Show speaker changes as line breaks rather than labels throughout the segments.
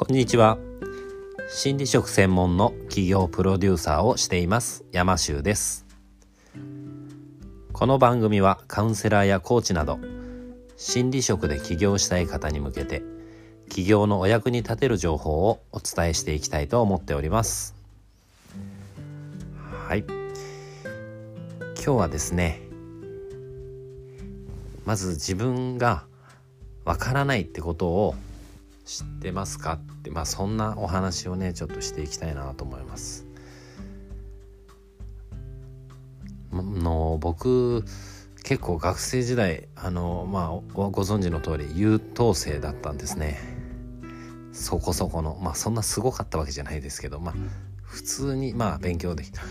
こんにちは。心理職専門の企業プロデューサーをしています。山修です。この番組はカウンセラーやコーチなど心理職で起業したい方に向けて起業のお役に立てる情報をお伝えしていきたいと思っております。はい。今日はですねまず自分がわからないってことを知ってますか？ってまあそんなお話をねちょっとしていきたいなと思います。の僕結構学生時代あのまあご存知の通り優等生だったんですねそこそこのまあそんなすごかったわけじゃないですけどまあ普通にまあ勉強できた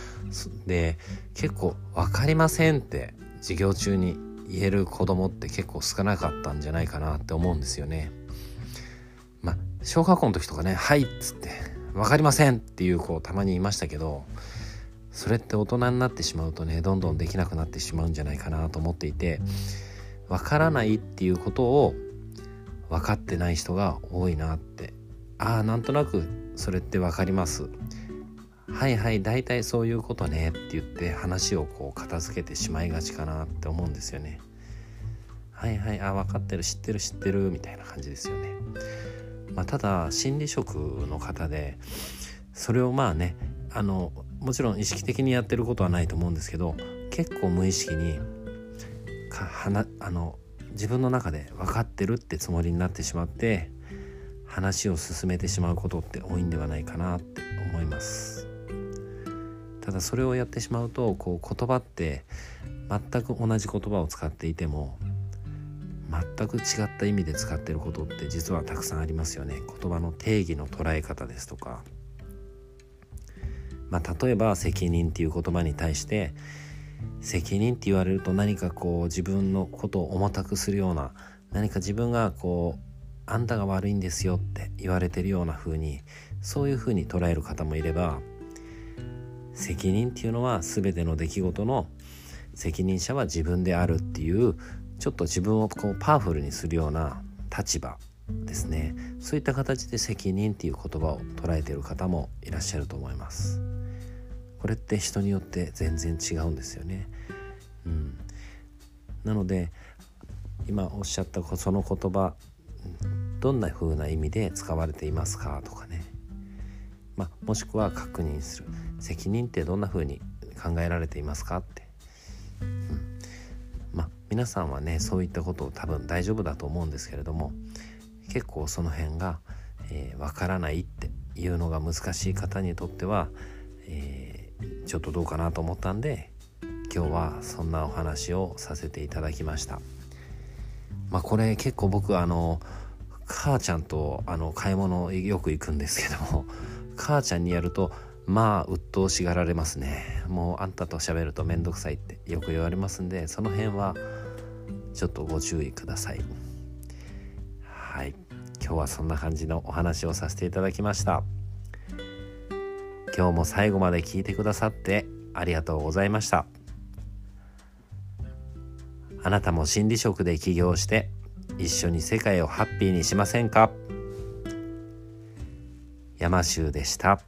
で結構分かりませんって授業中に言える子供って結構少なかったんじゃないかなって思うんですよね。小学校の時とかね「はい」っつって「分かりません」っていう子たまにいましたけどそれって大人になってしまうとねどんどんできなくなってしまうんじゃないかなと思っていて分からないっていうことを分かってない人が多いなって。ああなんとなくそれって分かります。はいはい大体そういうことねって言って話をこう片付けてしまいがちかなって思うんですよね。はいはいあ分かってる知ってる知ってるみたいな感じですよね。まあ、ただ心理職の方でそれをまあねあのもちろん意識的にやってることはないと思うんですけど結構無意識にかはなあの自分の中で分かってるってつもりになってしまって話を進めてしまうことって多いんではないかなって思います。ただそれをやってしまうとこう言葉って全く同じ言葉を使っていても全く違った意味で使ってることって実はたくさんありますよね。言葉の定義の捉え方ですとか、まあ、例えば責任っていう言葉に対して責任って言われると何かこう自分のことを重たくするような何か自分がこうあんたが悪いんですよって言われてるような風にそういう風に捉える方もいれば責任っていうのは全ての出来事の責任者は自分であるっていうちょっと自分をこうパワフルにするような立場ですね。そういった形で責任っていう言葉を捉えている方もいらっしゃると思います。これって人によって全然違うんですよね。うん。なので今おっしゃったその言葉どんな風な意味で使われていますかとかね。まあ、もしくは確認する。責任ってどんな風に考えられていますかって、皆さんはねそういったことを多分大丈夫だと思うんですけれども結構その辺がわ、えー、からないっていうのが難しい方にとっては、えー、ちょっとどうかなと思ったんで今日はそんなお話をさせていただきました。まあ、これ結構僕あの母ちゃんとあの買い物よく行くんですけども母ちゃんにやるとまあ鬱陶しがられますね。もうあんたと喋ると面倒くさいってよく言われますんでその辺はちょっとご注意ください。はい。今日はそんな感じのお話をさせていただきました。今日も最後まで聞いてくださってありがとうございました。あなたも心理職で起業して一緒に世界をハッピーにしませんか？山州でした。